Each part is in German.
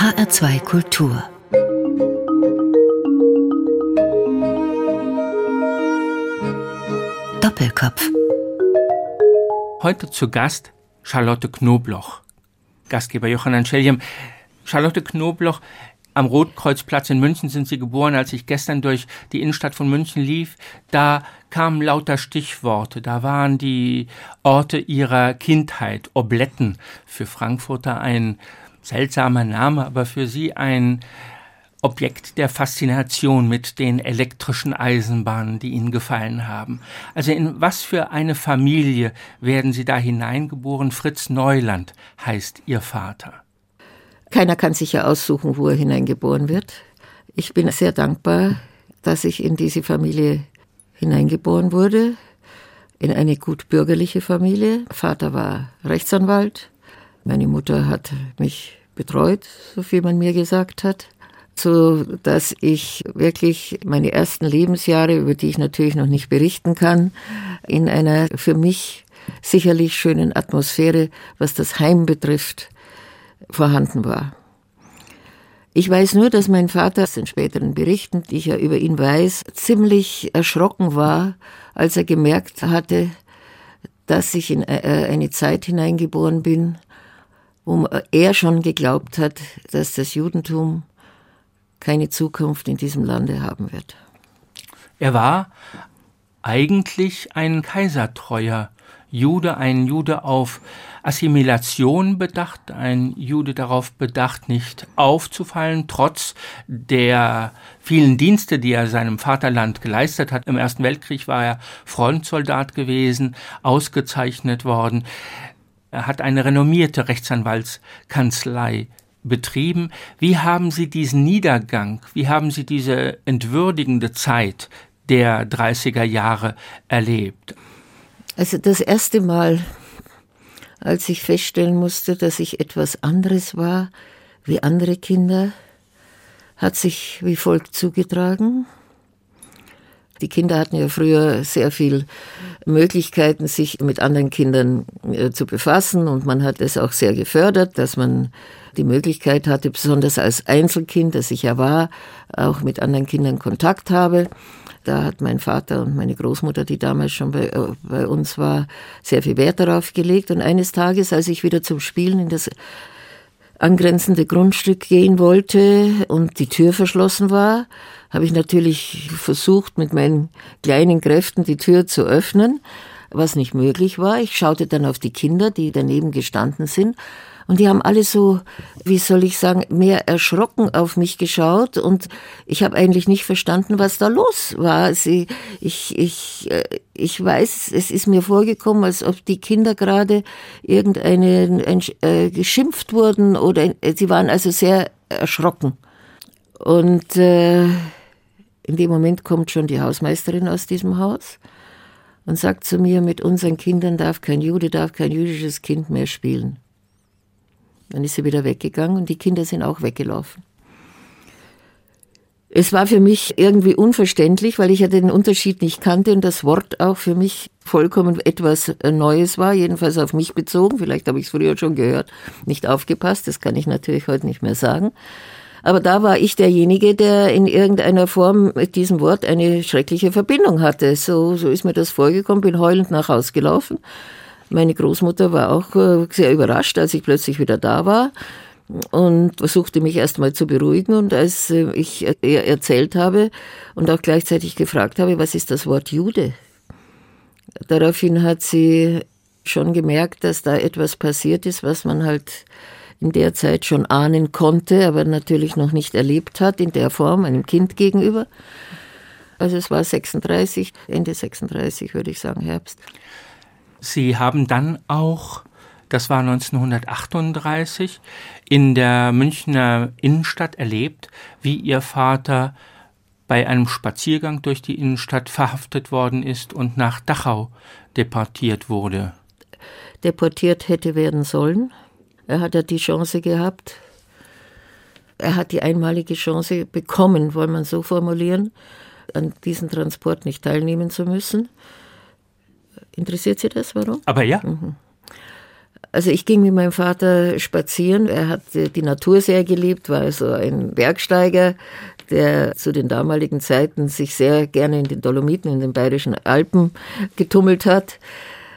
HR2 Kultur Doppelkopf Heute zu Gast Charlotte Knobloch. Gastgeber Johann Scheljem. Charlotte Knobloch, am Rotkreuzplatz in München sind Sie geboren. Als ich gestern durch die Innenstadt von München lief, da kamen lauter Stichworte. Da waren die Orte Ihrer Kindheit, Obletten. Für Frankfurter ein seltsamer Name, aber für Sie ein Objekt der Faszination mit den elektrischen Eisenbahnen, die Ihnen gefallen haben. Also in was für eine Familie werden Sie da hineingeboren? Fritz Neuland heißt Ihr Vater. Keiner kann sich ja aussuchen, wo er hineingeboren wird. Ich bin sehr dankbar, dass ich in diese Familie hineingeboren wurde, in eine gut bürgerliche Familie. Vater war Rechtsanwalt, meine Mutter hat mich betreut, so viel man mir gesagt hat so dass ich wirklich meine ersten Lebensjahre, über die ich natürlich noch nicht berichten kann, in einer für mich sicherlich schönen Atmosphäre, was das Heim betrifft, vorhanden war. Ich weiß nur, dass mein Vater aus den späteren Berichten, die ich ja über ihn weiß, ziemlich erschrocken war, als er gemerkt hatte, dass ich in äh, eine Zeit hineingeboren bin, wo er schon geglaubt hat, dass das Judentum keine Zukunft in diesem Lande haben wird. Er war eigentlich ein kaisertreuer Jude, ein Jude auf Assimilation bedacht, ein Jude darauf bedacht, nicht aufzufallen, trotz der vielen Dienste, die er seinem Vaterland geleistet hat. Im Ersten Weltkrieg war er Frontsoldat gewesen, ausgezeichnet worden. Er hat eine renommierte Rechtsanwaltskanzlei betrieben. Wie haben Sie diesen Niedergang, wie haben Sie diese entwürdigende Zeit der 30er Jahre erlebt? Also das erste Mal, als ich feststellen musste, dass ich etwas anderes war wie andere Kinder, hat sich wie folgt zugetragen. Die Kinder hatten ja früher sehr viel Möglichkeiten, sich mit anderen Kindern äh, zu befassen und man hat es auch sehr gefördert, dass man die Möglichkeit hatte, besonders als Einzelkind, das ich ja war, auch mit anderen Kindern Kontakt habe. Da hat mein Vater und meine Großmutter, die damals schon bei, äh, bei uns war, sehr viel Wert darauf gelegt. Und eines Tages, als ich wieder zum Spielen in das angrenzende Grundstück gehen wollte und die Tür verschlossen war, habe ich natürlich versucht, mit meinen kleinen Kräften die Tür zu öffnen, was nicht möglich war. Ich schaute dann auf die Kinder, die daneben gestanden sind und die haben alle so, wie soll ich sagen, mehr erschrocken auf mich geschaut und ich habe eigentlich nicht verstanden, was da los war. Sie, ich, ich, äh, ich weiß, es ist mir vorgekommen, als ob die Kinder gerade irgendeine ein, äh, geschimpft wurden oder äh, sie waren also sehr erschrocken. Und äh, in dem Moment kommt schon die Hausmeisterin aus diesem Haus und sagt zu mir, mit unseren Kindern darf kein Jude, darf kein jüdisches Kind mehr spielen. Dann ist sie wieder weggegangen und die Kinder sind auch weggelaufen. Es war für mich irgendwie unverständlich, weil ich ja den Unterschied nicht kannte und das Wort auch für mich vollkommen etwas Neues war, jedenfalls auf mich bezogen. Vielleicht habe ich es früher schon gehört, nicht aufgepasst, das kann ich natürlich heute nicht mehr sagen. Aber da war ich derjenige, der in irgendeiner Form mit diesem Wort eine schreckliche Verbindung hatte. So, so ist mir das vorgekommen, bin heulend nach Hause gelaufen meine Großmutter war auch äh, sehr überrascht, als ich plötzlich wieder da war und versuchte mich erstmal zu beruhigen. Und als äh, ich ihr erzählt habe und auch gleichzeitig gefragt habe, was ist das Wort Jude? Daraufhin hat sie schon gemerkt, dass da etwas passiert ist, was man halt in der Zeit schon ahnen konnte, aber natürlich noch nicht erlebt hat in der Form einem Kind gegenüber. Also es war 36, Ende 36 würde ich sagen, Herbst. Sie haben dann auch, das war 1938, in der Münchner Innenstadt erlebt, wie Ihr Vater bei einem Spaziergang durch die Innenstadt verhaftet worden ist und nach Dachau deportiert wurde. Deportiert hätte werden sollen. Er hat ja die Chance gehabt. Er hat die einmalige Chance bekommen, wollen man so formulieren, an diesem Transport nicht teilnehmen zu müssen. Interessiert Sie das, warum? Aber ja. Mhm. Also ich ging mit meinem Vater spazieren. Er hat die Natur sehr geliebt, war also ein Bergsteiger, der zu den damaligen Zeiten sich sehr gerne in den Dolomiten, in den bayerischen Alpen getummelt hat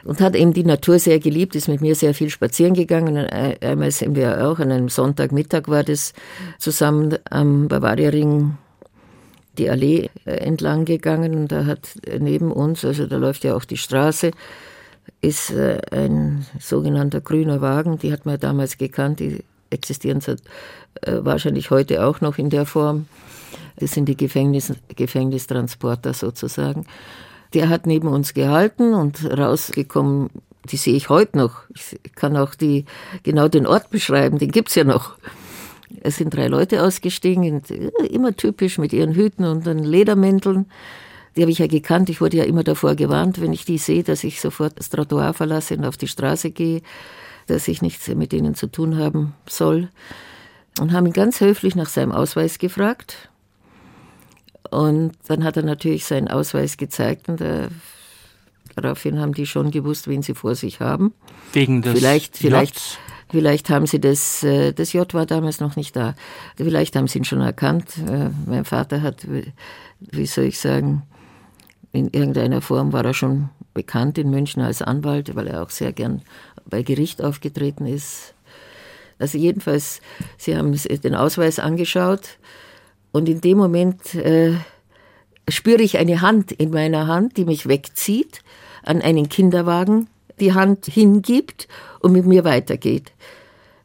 und hat eben die Natur sehr geliebt, ist mit mir sehr viel spazieren gegangen. Einmal sind wir auch, an einem Sonntagmittag war das, zusammen am Bavariaring die Allee äh, entlang gegangen und da hat neben uns, also da läuft ja auch die Straße, ist äh, ein sogenannter grüner Wagen, die hat man damals gekannt, die existieren äh, wahrscheinlich heute auch noch in der Form. Das sind die Gefängnis, Gefängnistransporter sozusagen. Der hat neben uns gehalten und rausgekommen, die sehe ich heute noch. Ich kann auch die, genau den Ort beschreiben, den gibt's ja noch. Es sind drei Leute ausgestiegen, immer typisch mit ihren Hüten und den Ledermänteln. Die habe ich ja gekannt. Ich wurde ja immer davor gewarnt, wenn ich die sehe, dass ich sofort das Trottoir verlasse und auf die Straße gehe, dass ich nichts mit ihnen zu tun haben soll. Und haben ihn ganz höflich nach seinem Ausweis gefragt. Und dann hat er natürlich seinen Ausweis gezeigt und äh, daraufhin haben die schon gewusst, wen sie vor sich haben. Wegen des vielleicht, vielleicht, vielleicht haben sie das, äh, das J war damals noch nicht da. Vielleicht haben sie ihn schon erkannt. Äh, mein Vater hat, wie soll ich sagen, in irgendeiner Form war er schon bekannt in München als Anwalt, weil er auch sehr gern bei Gericht aufgetreten ist. Also jedenfalls, sie haben den Ausweis angeschaut und in dem Moment äh, spüre ich eine Hand in meiner Hand, die mich wegzieht, an einen Kinderwagen die Hand hingibt und mit mir weitergeht.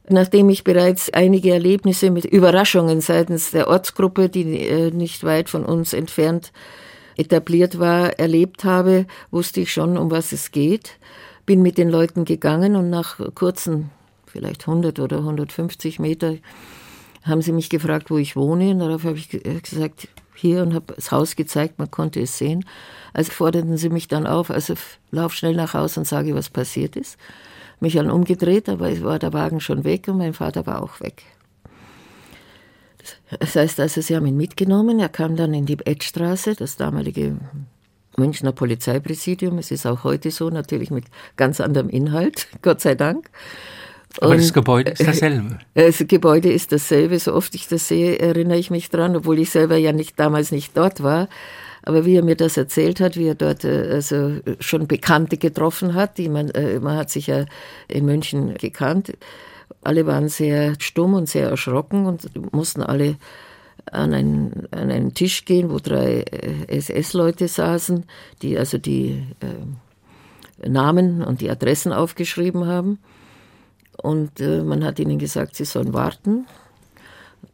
Nachdem ich bereits einige Erlebnisse mit Überraschungen seitens der Ortsgruppe, die äh, nicht weit von uns entfernt etabliert war, erlebt habe, wusste ich schon, um was es geht. Bin mit den Leuten gegangen und nach kurzen, vielleicht 100 oder 150 Meter, haben sie mich gefragt, wo ich wohne. Und darauf habe ich äh, gesagt, hier und habe das Haus gezeigt, man konnte es sehen. Also forderten sie mich dann auf, also lauf schnell nach Hause und sage, was passiert ist. Mich dann umgedreht, aber es war der Wagen schon weg und mein Vater war auch weg. Das heißt also, sie haben ihn mitgenommen. Er kam dann in die Edstraße, das damalige Münchner Polizeipräsidium. Es ist auch heute so, natürlich mit ganz anderem Inhalt, Gott sei Dank. Aber und das Gebäude ist dasselbe. Das Gebäude ist dasselbe. So oft ich das sehe, erinnere ich mich dran, obwohl ich selber ja nicht damals nicht dort war. Aber wie er mir das erzählt hat, wie er dort äh, also schon Bekannte getroffen hat, die man, äh, man hat sich ja in München gekannt. Alle waren sehr stumm und sehr erschrocken und mussten alle an einen, an einen Tisch gehen, wo drei äh, SS-Leute saßen, die also die äh, Namen und die Adressen aufgeschrieben haben. Und äh, man hat ihnen gesagt, sie sollen warten.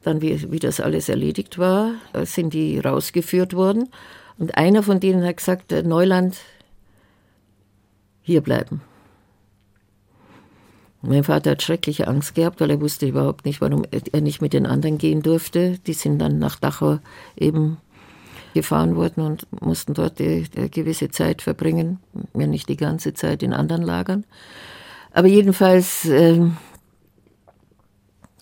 Dann, wie, wie das alles erledigt war, äh, sind die rausgeführt worden. Und einer von denen hat gesagt, äh, Neuland, hier bleiben. Mein Vater hat schreckliche Angst gehabt, weil er wusste überhaupt nicht, warum er nicht mit den anderen gehen durfte. Die sind dann nach Dachau eben gefahren worden und mussten dort eine gewisse Zeit verbringen, ja nicht die ganze Zeit in anderen Lagern. Aber jedenfalls, äh,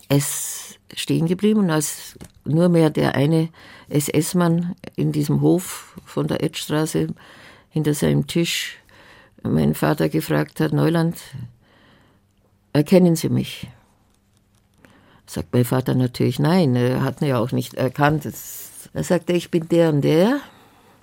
es stehen geblieben und als nur mehr der eine SS-Mann in diesem Hof von der Edstraße hinter seinem Tisch meinen Vater gefragt hat, Neuland, erkennen Sie mich? Sagt mein Vater natürlich nein, er hat ihn ja auch nicht erkannt. Er sagte, ich bin der und der,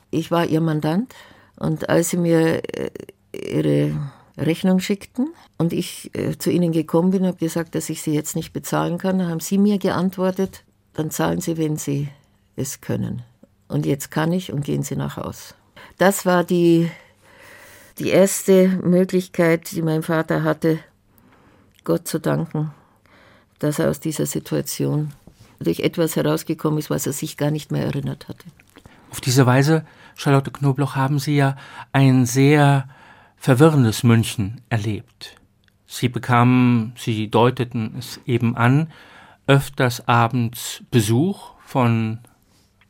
ich war Ihr Mandant und als Sie mir äh, Ihre Rechnung schickten und ich äh, zu ihnen gekommen bin und habe gesagt, dass ich sie jetzt nicht bezahlen kann, dann haben sie mir geantwortet, dann zahlen sie, wenn sie es können. Und jetzt kann ich und gehen sie nach Haus. Das war die, die erste Möglichkeit, die mein Vater hatte, Gott zu danken, dass er aus dieser Situation durch etwas herausgekommen ist, was er sich gar nicht mehr erinnert hatte. Auf diese Weise, Charlotte Knobloch, haben Sie ja ein sehr verwirrendes München erlebt. Sie bekamen, Sie deuteten es eben an, öfters abends Besuch von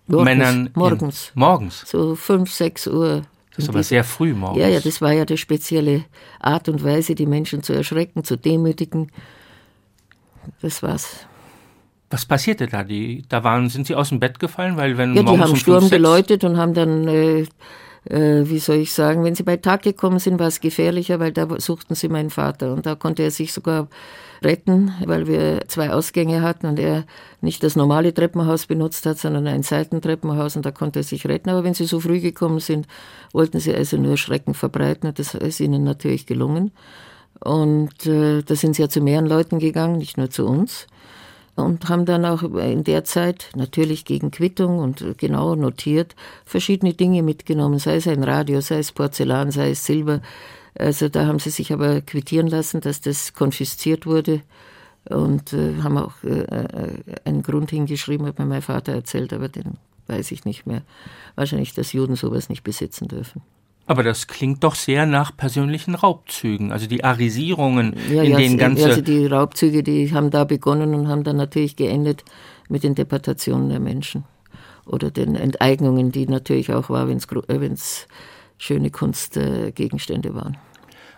morgens, Männern. Morgens. In, morgens. So fünf, sechs Uhr. Das ist aber sehr früh morgens. Ja, ja, das war ja die spezielle Art und Weise, die Menschen zu erschrecken, zu demütigen. Das war's. Was passierte da? Die, da waren, sind Sie aus dem Bett gefallen, weil wenn ja, die haben Sturm geläutet und haben dann äh, äh, wie soll ich sagen, wenn sie bei Tag gekommen sind, war es gefährlicher, weil da suchten sie meinen Vater und da konnte er sich sogar retten, weil wir zwei Ausgänge hatten und er nicht das normale Treppenhaus benutzt hat, sondern ein Seitentreppenhaus und da konnte er sich retten. Aber wenn sie so früh gekommen sind, wollten sie also nur Schrecken verbreiten und das ist ihnen natürlich gelungen. Und äh, da sind sie ja zu mehreren Leuten gegangen, nicht nur zu uns und haben dann auch in der Zeit natürlich gegen Quittung und genau notiert verschiedene Dinge mitgenommen, sei es ein Radio, sei es Porzellan, sei es Silber. Also da haben sie sich aber quittieren lassen, dass das konfisziert wurde und äh, haben auch äh, äh, einen Grund hingeschrieben, hat mir mein Vater erzählt, aber den weiß ich nicht mehr. Wahrscheinlich, dass Juden sowas nicht besitzen dürfen. Aber das klingt doch sehr nach persönlichen Raubzügen, also die Arisierungen, ja, in ja, denen ganze... Also die Raubzüge, die haben da begonnen und haben dann natürlich geendet mit den Deportationen der Menschen oder den Enteignungen, die natürlich auch war, wenn es äh, schöne Kunstgegenstände waren.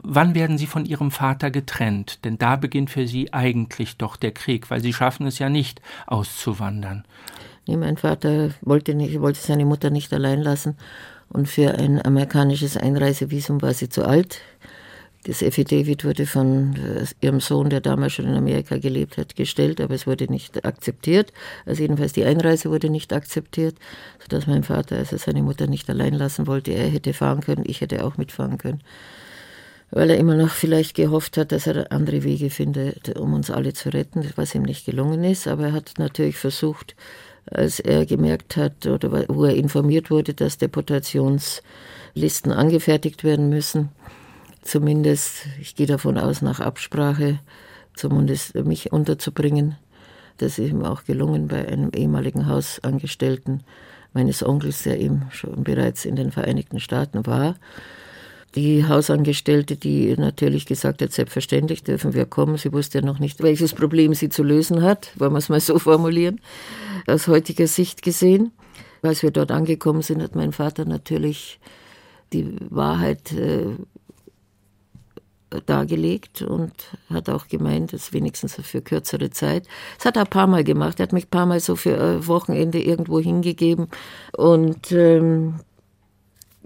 Wann werden Sie von Ihrem Vater getrennt? Denn da beginnt für Sie eigentlich doch der Krieg, weil Sie schaffen es ja nicht, auszuwandern. Nee, mein Vater wollte, nicht, wollte seine Mutter nicht allein lassen und für ein amerikanisches Einreisevisum war sie zu alt. Das Affidavit wurde von äh, ihrem Sohn, der damals schon in Amerika gelebt hat, gestellt, aber es wurde nicht akzeptiert. Also jedenfalls die Einreise wurde nicht akzeptiert, sodass mein Vater also seine Mutter nicht allein lassen wollte. Er hätte fahren können, ich hätte auch mitfahren können. Weil er immer noch vielleicht gehofft hat, dass er andere Wege findet, um uns alle zu retten, was ihm nicht gelungen ist. Aber er hat natürlich versucht, als er gemerkt hat oder wo er informiert wurde, dass Deportationslisten angefertigt werden müssen. Zumindest, ich gehe davon aus, nach Absprache, zumindest mich unterzubringen. Das ist ihm auch gelungen bei einem ehemaligen Hausangestellten meines Onkels, der eben schon bereits in den Vereinigten Staaten war die Hausangestellte, die natürlich gesagt hat, selbstverständlich dürfen wir kommen. Sie wusste ja noch nicht, welches Problem sie zu lösen hat, wollen wir es mal so formulieren, aus heutiger Sicht gesehen. Als wir dort angekommen sind, hat mein Vater natürlich die Wahrheit äh, dargelegt und hat auch gemeint, dass wenigstens für kürzere Zeit. Das hat er ein paar Mal gemacht. Er hat mich ein paar Mal so für ein Wochenende irgendwo hingegeben und ähm,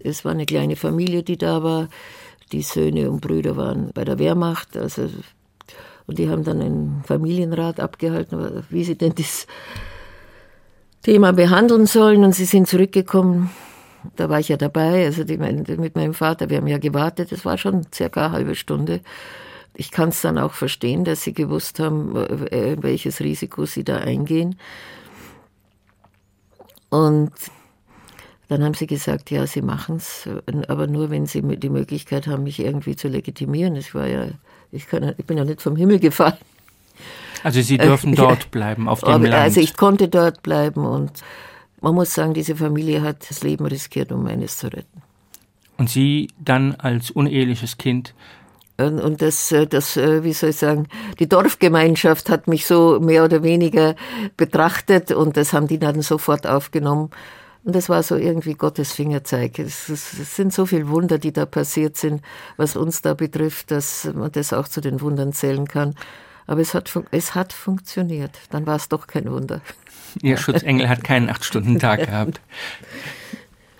es war eine kleine Familie, die da war. Die Söhne und Brüder waren bei der Wehrmacht. Also, und die haben dann einen Familienrat abgehalten, wie sie denn das Thema behandeln sollen. Und sie sind zurückgekommen. Da war ich ja dabei, also die, mit meinem Vater. Wir haben ja gewartet. Es war schon circa eine halbe Stunde. Ich kann es dann auch verstehen, dass sie gewusst haben, äh, welches Risiko sie da eingehen. Und dann haben sie gesagt, ja, sie machen es, aber nur, wenn sie die Möglichkeit haben, mich irgendwie zu legitimieren. Ich war ja, ich, kann, ich bin ja nicht vom Himmel gefallen. Also Sie dürfen dort bleiben, auf dem aber, Land. Also ich konnte dort bleiben und man muss sagen, diese Familie hat das Leben riskiert, um meines zu retten. Und Sie dann als uneheliches Kind und das, das, wie soll ich sagen, die Dorfgemeinschaft hat mich so mehr oder weniger betrachtet und das haben die dann sofort aufgenommen. Und das war so irgendwie Gottes Fingerzeig. Es, es, sind so viele Wunder, die da passiert sind, was uns da betrifft, dass man das auch zu den Wundern zählen kann. Aber es hat, es hat funktioniert. Dann war es doch kein Wunder. Ihr Schutzengel hat keinen Acht-Stunden-Tag gehabt.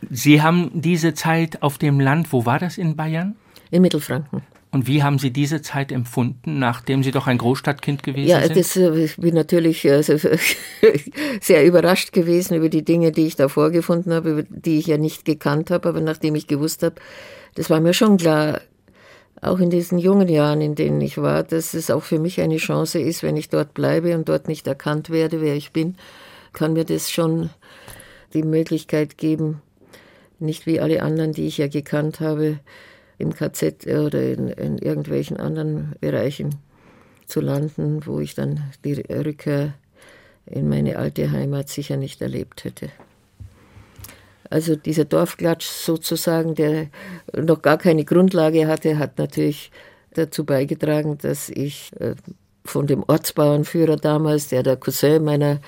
Sie haben diese Zeit auf dem Land, wo war das in Bayern? In Mittelfranken. Und wie haben Sie diese Zeit empfunden, nachdem Sie doch ein Großstadtkind gewesen ja, sind? Ja, das, äh, ich bin natürlich also, sehr überrascht gewesen über die Dinge, die ich da vorgefunden habe, die ich ja nicht gekannt habe, aber nachdem ich gewusst habe, das war mir schon klar, auch in diesen jungen Jahren, in denen ich war, dass es auch für mich eine Chance ist, wenn ich dort bleibe und dort nicht erkannt werde, wer ich bin, kann mir das schon die Möglichkeit geben, nicht wie alle anderen, die ich ja gekannt habe, im KZ oder in, in irgendwelchen anderen Bereichen zu landen, wo ich dann die Rückkehr in meine alte Heimat sicher nicht erlebt hätte. Also dieser Dorfklatsch sozusagen, der noch gar keine Grundlage hatte, hat natürlich dazu beigetragen, dass ich äh, von dem Ortsbauernführer damals, der der Cousin meiner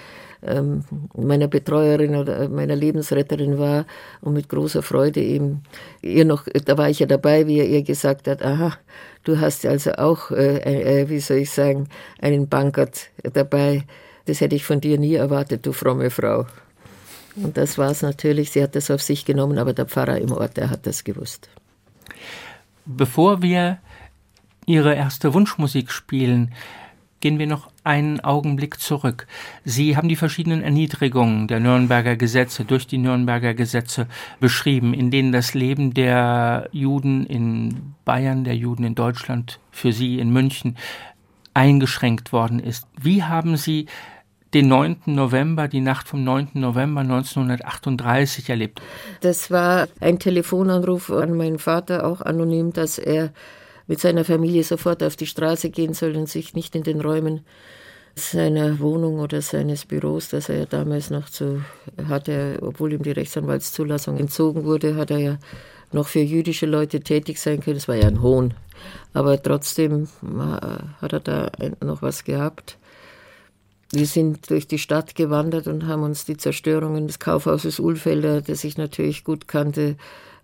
ähm, meiner Betreuerin oder meiner Lebensretterin war und mit großer Freude eben ihr noch, da war ich ja dabei, wie er ihr gesagt hat, aha, du hast also auch, äh, äh, wie soll ich sagen, einen Bankert dabei. Das hätte ich von dir nie erwartet, du fromme Frau. Und das war es natürlich. Sie hat das auf sich genommen, aber der Pfarrer im Ort, der hat das gewusst. Bevor wir Ihre erste Wunschmusik spielen, gehen wir noch einen Augenblick zurück. Sie haben die verschiedenen Erniedrigungen der Nürnberger Gesetze durch die Nürnberger Gesetze beschrieben, in denen das Leben der Juden in Bayern, der Juden in Deutschland, für Sie in München eingeschränkt worden ist. Wie haben Sie den 9. November, die Nacht vom 9. November 1938 erlebt? Das war ein Telefonanruf an meinen Vater, auch anonym, dass er mit seiner Familie sofort auf die Straße gehen soll und sich nicht in den Räumen seiner Wohnung oder seines Büros, das er ja damals noch zu hatte, obwohl ihm die Rechtsanwaltszulassung entzogen wurde, hat er ja noch für jüdische Leute tätig sein können. Das war ja ein Hohn. Aber trotzdem hat er da noch was gehabt. Wir sind durch die Stadt gewandert und haben uns die Zerstörungen des Kaufhauses Ulfelder, das ich natürlich gut kannte,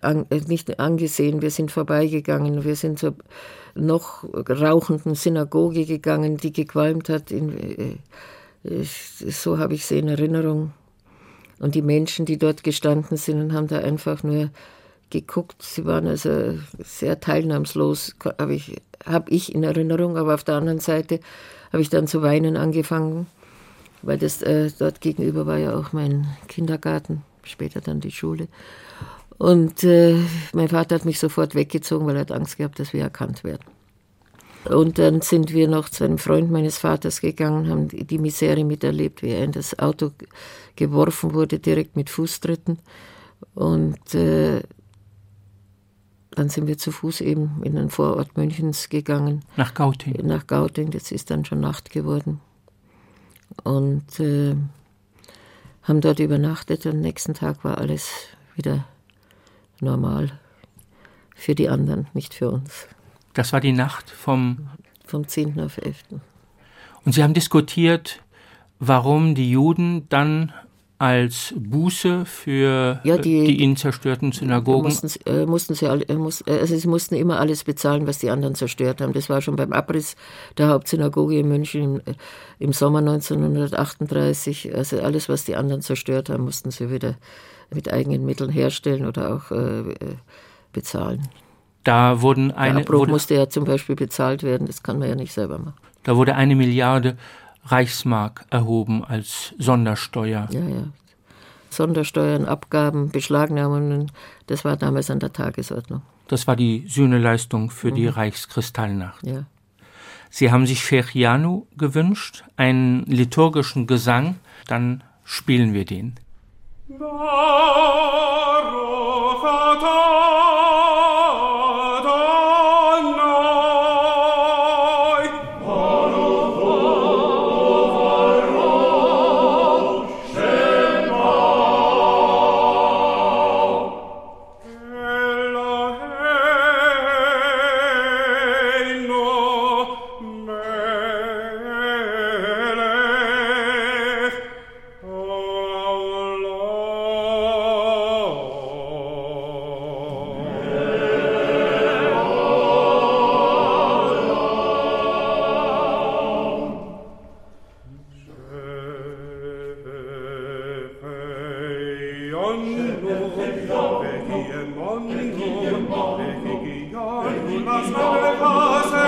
an, äh, nicht angesehen. Wir sind vorbeigegangen. Wir sind zur noch rauchenden Synagoge gegangen, die gequalmt hat. In, äh, so habe ich sie in Erinnerung. Und die Menschen, die dort gestanden sind und haben da einfach nur geguckt. Sie waren also sehr teilnahmslos, habe ich, hab ich in Erinnerung. Aber auf der anderen Seite habe ich dann zu weinen angefangen weil das äh, dort gegenüber war ja auch mein Kindergarten, später dann die Schule. Und äh, mein Vater hat mich sofort weggezogen, weil er hat Angst gehabt, dass wir erkannt werden. Und dann sind wir noch zu einem Freund meines Vaters gegangen, haben die Misere miterlebt, wie er in das Auto geworfen wurde, direkt mit Fußtritten. Und äh, dann sind wir zu Fuß eben in den Vorort Münchens gegangen. Nach Gauting? Nach Gauting, das ist dann schon Nacht geworden und äh, haben dort übernachtet und am nächsten Tag war alles wieder normal. Für die anderen, nicht für uns. Das war die Nacht vom... Vom 10. auf 11. Und Sie haben diskutiert, warum die Juden dann als Buße für ja, die, die ihnen zerstörten Synagogen? Mussten, äh, mussten sie, alle, äh, muss, äh, also sie mussten immer alles bezahlen, was die anderen zerstört haben. Das war schon beim Abriss der Hauptsynagoge in München im, äh, im Sommer 1938. Also alles, was die anderen zerstört haben, mussten sie wieder mit eigenen Mitteln herstellen oder auch äh, bezahlen. Da wurden eine. Der Abbruch wurde, musste ja zum Beispiel bezahlt werden, das kann man ja nicht selber machen. Da wurde eine Milliarde Reichsmark erhoben als Sondersteuer. Ja, ja. Sondersteuern, Abgaben, Beschlagnahmungen, das war damals an der Tagesordnung. Das war die Sühneleistung für mhm. die Reichskristallnacht. Ja. Sie haben sich Shechianu gewünscht, einen liturgischen Gesang, dann spielen wir den. Varo fatal Begiondo, Begiondo, Begion, was man der Kase,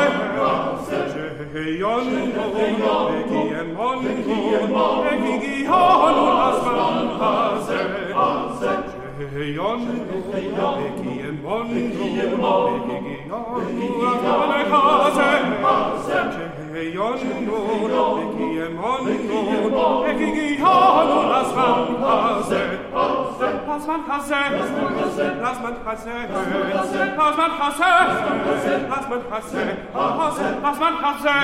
Begiondo, Begiondo, Begion, was man Kase, Begiondo, Begiondo, Begion, was man der Kase, Begiondo, Begiondo, Begion, was man Kase, Lass man passen, lass man passen, lass man passen, lass man passen, lass man passen, lass man passen, lass man passen,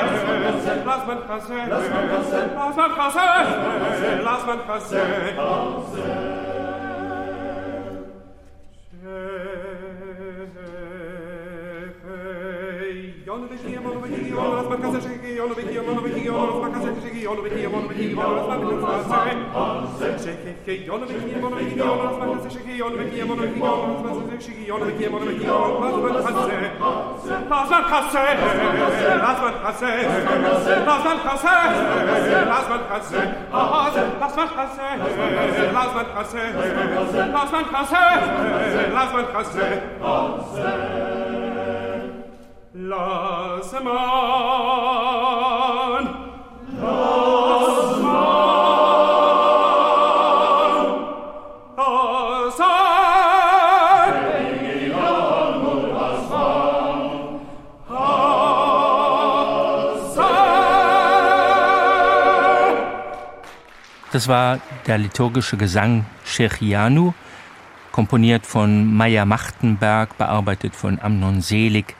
lass man passen, lass man passen, lass man passen, Lass man, lass man, Das war der liturgische Gesang Shechianu, komponiert von Maya Machtenberg, bearbeitet von Amnon Selig.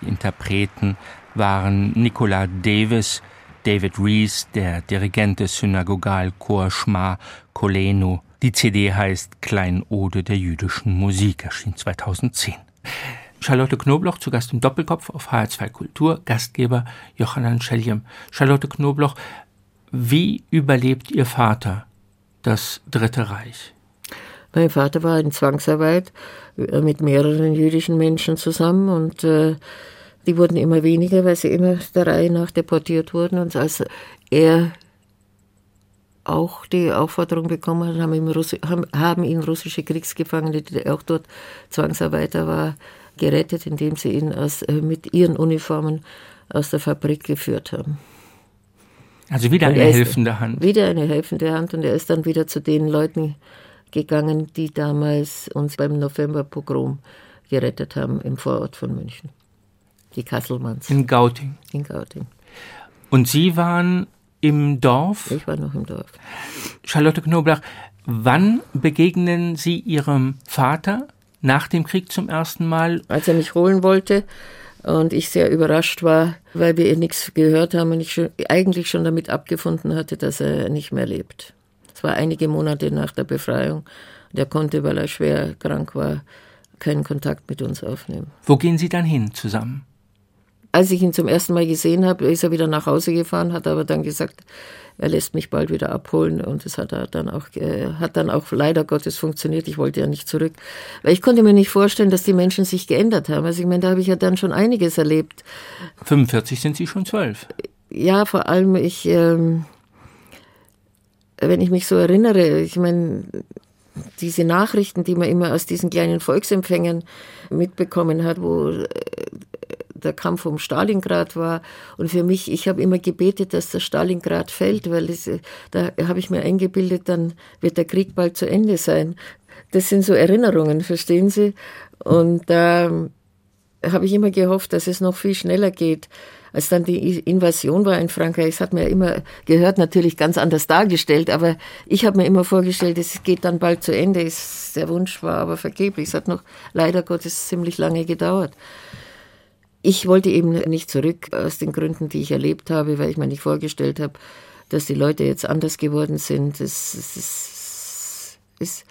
Die Interpreten waren Nicola Davis, David Rees, der Dirigent des Synagogalchor Shma Kolenu. Die CD heißt Kleinode der jüdischen Musik, erschien 2010. Charlotte Knobloch zu Gast im Doppelkopf auf HR2 Kultur, Gastgeber Johannan Scheljem. Charlotte Knobloch, wie überlebt Ihr Vater das Dritte Reich? Mein Vater war in Zwangsarbeit äh, mit mehreren jüdischen Menschen zusammen und äh, die wurden immer weniger, weil sie immer der Reihe nach deportiert wurden. Und als er auch die Aufforderung bekommen hat, haben haben, haben ihn russische Kriegsgefangene, die auch dort Zwangsarbeiter war, gerettet, indem sie ihn aus, äh, mit ihren Uniformen aus der Fabrik geführt haben. Also wieder eine helfende Hand. Wieder eine helfende Hand und er ist dann wieder zu den Leuten gegangen, die damals uns beim Novemberpogrom gerettet haben im Vorort von München. Die Kasselmanns. In Gauting. In Gauting. Und Sie waren im Dorf? Ich war noch im Dorf. Charlotte Knoblach, wann begegnen Sie Ihrem Vater nach dem Krieg zum ersten Mal? Als er mich holen wollte, und ich sehr überrascht war, weil wir nichts gehört haben und ich schon, eigentlich schon damit abgefunden hatte, dass er nicht mehr lebt. Es war einige Monate nach der Befreiung. Der konnte, weil er schwer krank war, keinen Kontakt mit uns aufnehmen. Wo gehen Sie dann hin zusammen? Als ich ihn zum ersten Mal gesehen habe, ist er wieder nach Hause gefahren, hat aber dann gesagt, er lässt mich bald wieder abholen und es hat dann auch äh, hat dann auch leider Gottes funktioniert. Ich wollte ja nicht zurück, weil ich konnte mir nicht vorstellen, dass die Menschen sich geändert haben. Also ich meine, da habe ich ja dann schon einiges erlebt. 45 sind Sie schon zwölf. Ja, vor allem ich, ähm, wenn ich mich so erinnere, ich meine, diese Nachrichten, die man immer aus diesen kleinen Volksempfängern mitbekommen hat, wo äh, der Kampf um Stalingrad war. Und für mich, ich habe immer gebetet, dass das Stalingrad fällt, weil es, da habe ich mir eingebildet, dann wird der Krieg bald zu Ende sein. Das sind so Erinnerungen, verstehen Sie? Und da habe ich immer gehofft, dass es noch viel schneller geht. Als dann die Invasion war in Frankreich, das hat mir immer gehört, natürlich ganz anders dargestellt, aber ich habe mir immer vorgestellt, es geht dann bald zu Ende. Der Wunsch war aber vergeblich. Es hat noch leider Gottes ziemlich lange gedauert. Ich wollte eben nicht zurück aus den Gründen, die ich erlebt habe, weil ich mir nicht vorgestellt habe, dass die Leute jetzt anders geworden sind. Es, es, es, es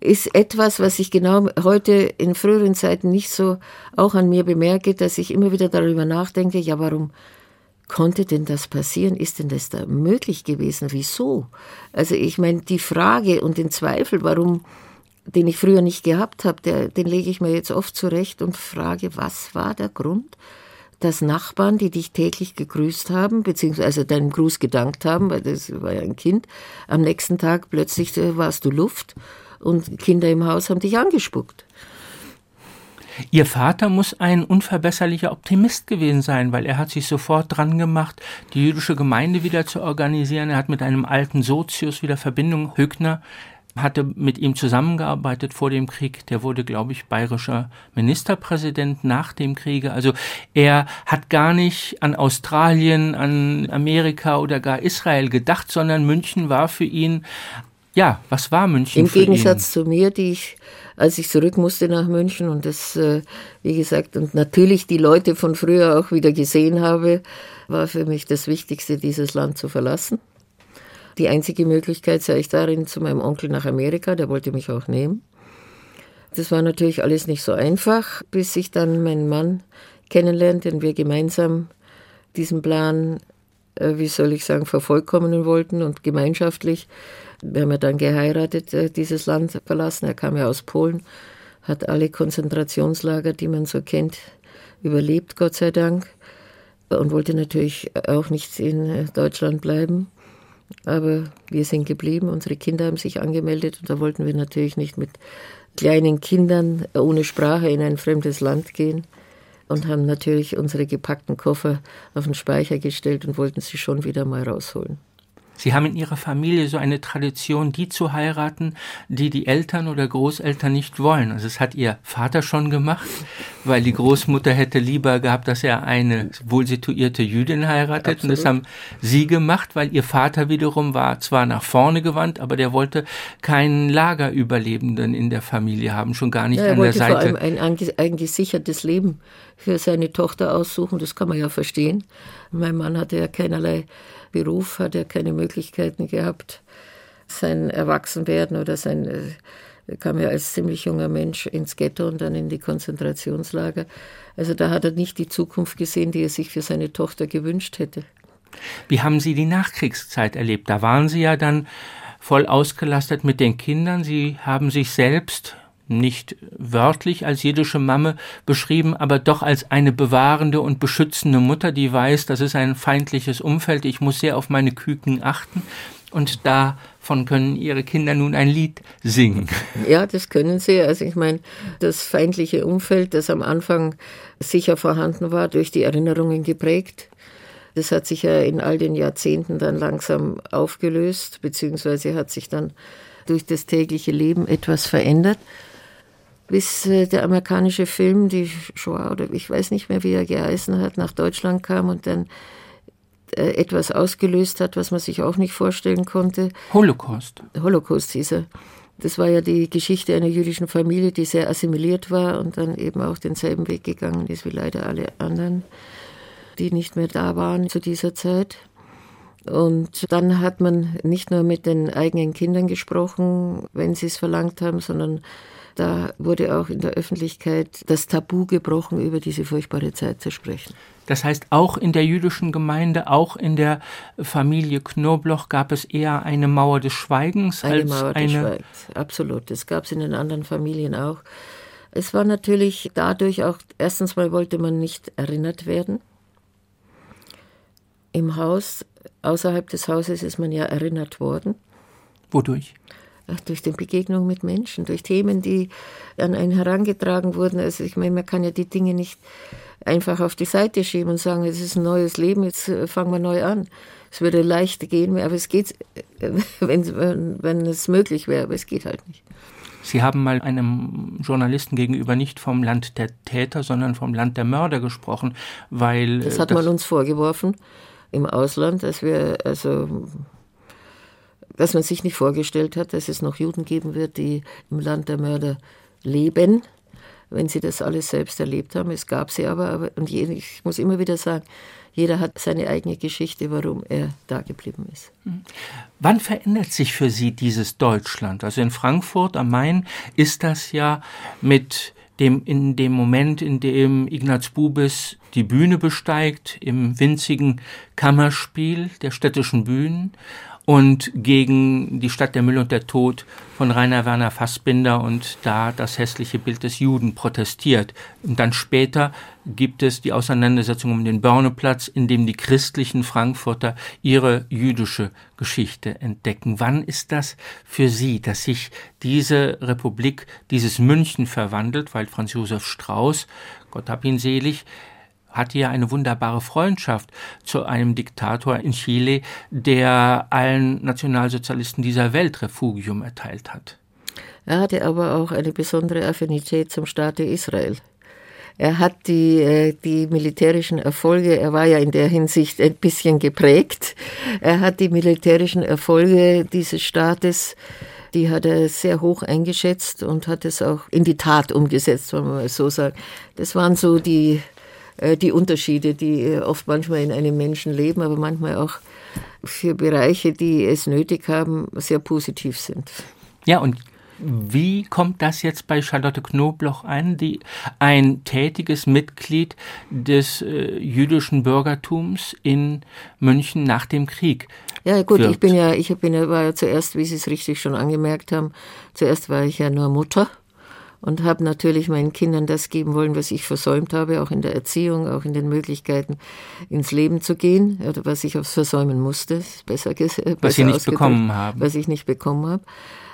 ist etwas, was ich genau heute in früheren Zeiten nicht so auch an mir bemerke, dass ich immer wieder darüber nachdenke, ja, warum konnte denn das passieren? Ist denn das da möglich gewesen? Wieso? Also ich meine, die Frage und den Zweifel, warum den ich früher nicht gehabt habe, den lege ich mir jetzt oft zurecht und frage, was war der Grund, dass Nachbarn, die dich täglich gegrüßt haben, beziehungsweise deinem Gruß gedankt haben, weil das war ja ein Kind, am nächsten Tag plötzlich äh, warst du Luft und Kinder im Haus haben dich angespuckt. Ihr Vater muss ein unverbesserlicher Optimist gewesen sein, weil er hat sich sofort dran gemacht, die jüdische Gemeinde wieder zu organisieren. Er hat mit einem alten Sozius wieder Verbindung, Högner, hatte mit ihm zusammengearbeitet vor dem Krieg. Der wurde, glaube ich, bayerischer Ministerpräsident nach dem Kriege. Also er hat gar nicht an Australien, an Amerika oder gar Israel gedacht, sondern München war für ihn ja, was war München? Im Gegensatz zu mir, die ich, als ich zurück musste nach München und das, äh, wie gesagt, und natürlich die Leute von früher auch wieder gesehen habe, war für mich das Wichtigste, dieses Land zu verlassen. Die einzige Möglichkeit sah ich darin zu meinem Onkel nach Amerika, der wollte mich auch nehmen. Das war natürlich alles nicht so einfach, bis ich dann meinen Mann kennenlernt, den wir gemeinsam diesen Plan, äh, wie soll ich sagen, vervollkommnen wollten und gemeinschaftlich. Wir haben ja dann geheiratet, äh, dieses Land verlassen. Er kam ja aus Polen, hat alle Konzentrationslager, die man so kennt, überlebt, Gott sei Dank. Und wollte natürlich auch nicht in äh, Deutschland bleiben. Aber wir sind geblieben, unsere Kinder haben sich angemeldet und da wollten wir natürlich nicht mit kleinen Kindern ohne Sprache in ein fremdes Land gehen und haben natürlich unsere gepackten Koffer auf den Speicher gestellt und wollten sie schon wieder mal rausholen. Sie haben in Ihrer Familie so eine Tradition, die zu heiraten, die die Eltern oder Großeltern nicht wollen. Also es hat Ihr Vater schon gemacht, weil die Großmutter hätte lieber gehabt, dass er eine wohlsituierte Jüdin heiratet. Absolut. Und das haben Sie gemacht, weil Ihr Vater wiederum war zwar nach vorne gewandt, aber der wollte keinen Lagerüberlebenden in der Familie haben, schon gar nicht ja, an der Seite. Er wollte vor allem ein, ein gesichertes Leben für seine Tochter aussuchen, das kann man ja verstehen. Mein Mann hatte ja keinerlei Beruf, hat er keine Möglichkeiten gehabt, sein Erwachsenwerden oder sein, er äh, kam ja als ziemlich junger Mensch ins Ghetto und dann in die Konzentrationslager. Also da hat er nicht die Zukunft gesehen, die er sich für seine Tochter gewünscht hätte. Wie haben Sie die Nachkriegszeit erlebt? Da waren Sie ja dann voll ausgelastet mit den Kindern. Sie haben sich selbst nicht wörtlich als jiddische Mamme beschrieben, aber doch als eine bewahrende und beschützende Mutter, die weiß, das ist ein feindliches Umfeld, ich muss sehr auf meine Küken achten. Und davon können ihre Kinder nun ein Lied singen. Ja, das können sie. Also ich meine, das feindliche Umfeld, das am Anfang sicher vorhanden war, durch die Erinnerungen geprägt. Das hat sich ja in all den Jahrzehnten dann langsam aufgelöst, beziehungsweise hat sich dann durch das tägliche Leben etwas verändert bis äh, der amerikanische Film, die Shoah oder ich weiß nicht mehr, wie er geheißen hat, nach Deutschland kam und dann äh, etwas ausgelöst hat, was man sich auch nicht vorstellen konnte. Holocaust. Holocaust hieß er. Das war ja die Geschichte einer jüdischen Familie, die sehr assimiliert war und dann eben auch denselben Weg gegangen ist wie leider alle anderen, die nicht mehr da waren zu dieser Zeit. Und dann hat man nicht nur mit den eigenen Kindern gesprochen, wenn sie es verlangt haben, sondern da wurde auch in der Öffentlichkeit das Tabu gebrochen, über diese furchtbare Zeit zu sprechen. Das heißt, auch in der jüdischen Gemeinde, auch in der Familie Knobloch gab es eher eine Mauer des Schweigens eine als Mauer eine. Des Schweigens, absolut. Das gab es in den anderen Familien auch. Es war natürlich dadurch auch, erstens mal wollte man nicht erinnert werden. Im Haus, außerhalb des Hauses ist man ja erinnert worden. Wodurch? Durch die Begegnung mit Menschen, durch Themen, die an einen herangetragen wurden. Also ich meine, man kann ja die Dinge nicht einfach auf die Seite schieben und sagen, es ist ein neues Leben, jetzt äh, fangen wir neu an. Es würde leicht gehen, aber es geht, äh, wenn, wenn es möglich wäre, aber es geht halt nicht. Sie haben mal einem Journalisten gegenüber nicht vom Land der Täter, sondern vom Land der Mörder gesprochen, weil. Das hat das man uns vorgeworfen im Ausland, dass wir also was man sich nicht vorgestellt hat, dass es noch Juden geben wird, die im Land der Mörder leben, wenn sie das alles selbst erlebt haben. Es gab sie aber, aber und ich muss immer wieder sagen, jeder hat seine eigene Geschichte, warum er da geblieben ist. Hm. Wann verändert sich für Sie dieses Deutschland? Also in Frankfurt am Main ist das ja mit dem, in dem Moment, in dem Ignaz Bubis die Bühne besteigt, im winzigen Kammerspiel der städtischen Bühnen und gegen die Stadt der Müll und der Tod von Rainer Werner Fassbinder und da das hässliche Bild des Juden protestiert. Und dann später gibt es die Auseinandersetzung um den Börneplatz, in dem die christlichen Frankfurter ihre jüdische Geschichte entdecken. Wann ist das für Sie, dass sich diese Republik, dieses München verwandelt, weil Franz Josef Strauß, Gott hab ihn selig, hatte ja eine wunderbare Freundschaft zu einem Diktator in Chile, der allen Nationalsozialisten dieser Welt Refugium erteilt hat. Er hatte aber auch eine besondere Affinität zum Staate Israel. Er hat die, äh, die militärischen Erfolge, er war ja in der Hinsicht ein bisschen geprägt, er hat die militärischen Erfolge dieses Staates, die hat er sehr hoch eingeschätzt und hat es auch in die Tat umgesetzt, wenn man mal so sagt. Das waren so die die Unterschiede, die äh, oft manchmal in einem Menschen leben, aber manchmal auch für Bereiche, die es nötig haben, sehr positiv sind. Ja, und Wie kommt das jetzt bei Charlotte Knobloch an, die ein tätiges Mitglied des äh, jüdischen Bürgertums in München nach dem Krieg? Ja, gut, wird? ich bin ja, ich bin ja, war ja zuerst, wie Sie es richtig schon angemerkt haben, zuerst war ich ja nur Mutter und habe natürlich meinen Kindern das geben wollen, was ich versäumt habe, auch in der Erziehung, auch in den Möglichkeiten, ins Leben zu gehen, oder was ich aufs versäumen musste, besser gesagt. Was Sie nicht bekommen haben. Was ich nicht bekommen habe.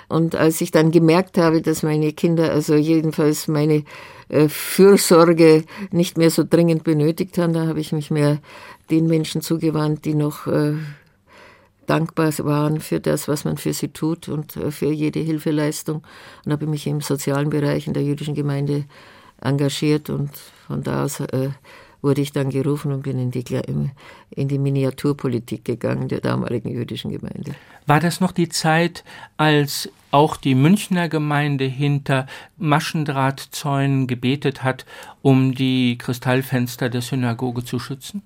Und als ich dann gemerkt habe, dass meine Kinder, also jedenfalls meine äh, Fürsorge nicht mehr so dringend benötigt haben, da habe ich mich mehr den Menschen zugewandt, die noch äh, dankbar waren für das, was man für sie tut und äh, für jede Hilfeleistung. Und habe mich im sozialen Bereich in der jüdischen Gemeinde engagiert und von da aus äh, wurde ich dann gerufen und bin in die, in die Miniaturpolitik gegangen der damaligen jüdischen Gemeinde. War das noch die Zeit, als auch die Münchner Gemeinde hinter Maschendrahtzäunen gebetet hat, um die Kristallfenster der Synagoge zu schützen?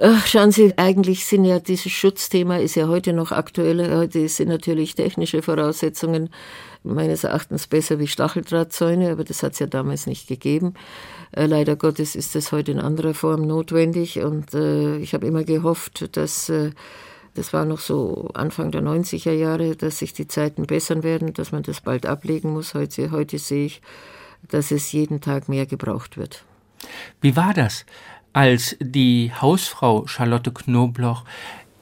Ach, schauen Sie, eigentlich sind ja dieses Schutzthema ist ja heute noch aktueller. Heute sind natürlich technische Voraussetzungen meines Erachtens besser wie Stacheldrahtzäune, aber das hat es ja damals nicht gegeben. Äh, leider Gottes ist das heute in anderer Form notwendig und äh, ich habe immer gehofft, dass äh, das war noch so Anfang der 90er Jahre, dass sich die Zeiten bessern werden, dass man das bald ablegen muss. Heute, heute sehe ich, dass es jeden Tag mehr gebraucht wird. Wie war das? Als die Hausfrau Charlotte Knobloch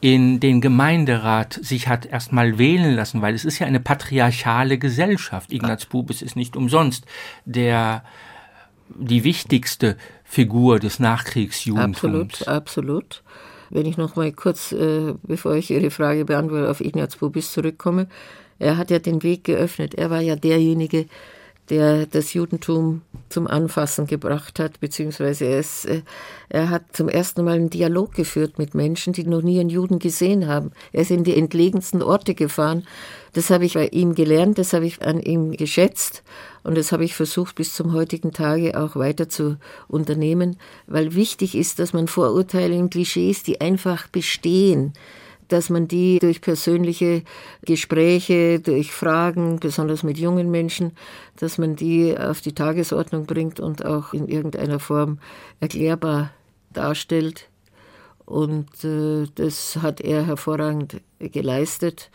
in den Gemeinderat sich hat erstmal wählen lassen, weil es ist ja eine patriarchale Gesellschaft. Ignaz Bubis ist nicht umsonst der die wichtigste Figur des Nachkriegsjudentums. Absolut, absolut. Wenn ich noch mal kurz, äh, bevor ich Ihre Frage beantworte, auf Ignaz Bubis zurückkomme, er hat ja den Weg geöffnet. Er war ja derjenige, der das Judentum zum Anfassen gebracht hat, beziehungsweise es, äh, er hat zum ersten Mal einen Dialog geführt mit Menschen, die noch nie einen Juden gesehen haben. Er ist in die entlegensten Orte gefahren. Das habe ich bei ihm gelernt, das habe ich an ihm geschätzt und das habe ich versucht bis zum heutigen Tage auch weiter zu unternehmen, weil wichtig ist, dass man Vorurteile und Klischees, die einfach bestehen, dass man die durch persönliche Gespräche, durch Fragen, besonders mit jungen Menschen, dass man die auf die Tagesordnung bringt und auch in irgendeiner Form erklärbar darstellt. Und äh, das hat er hervorragend geleistet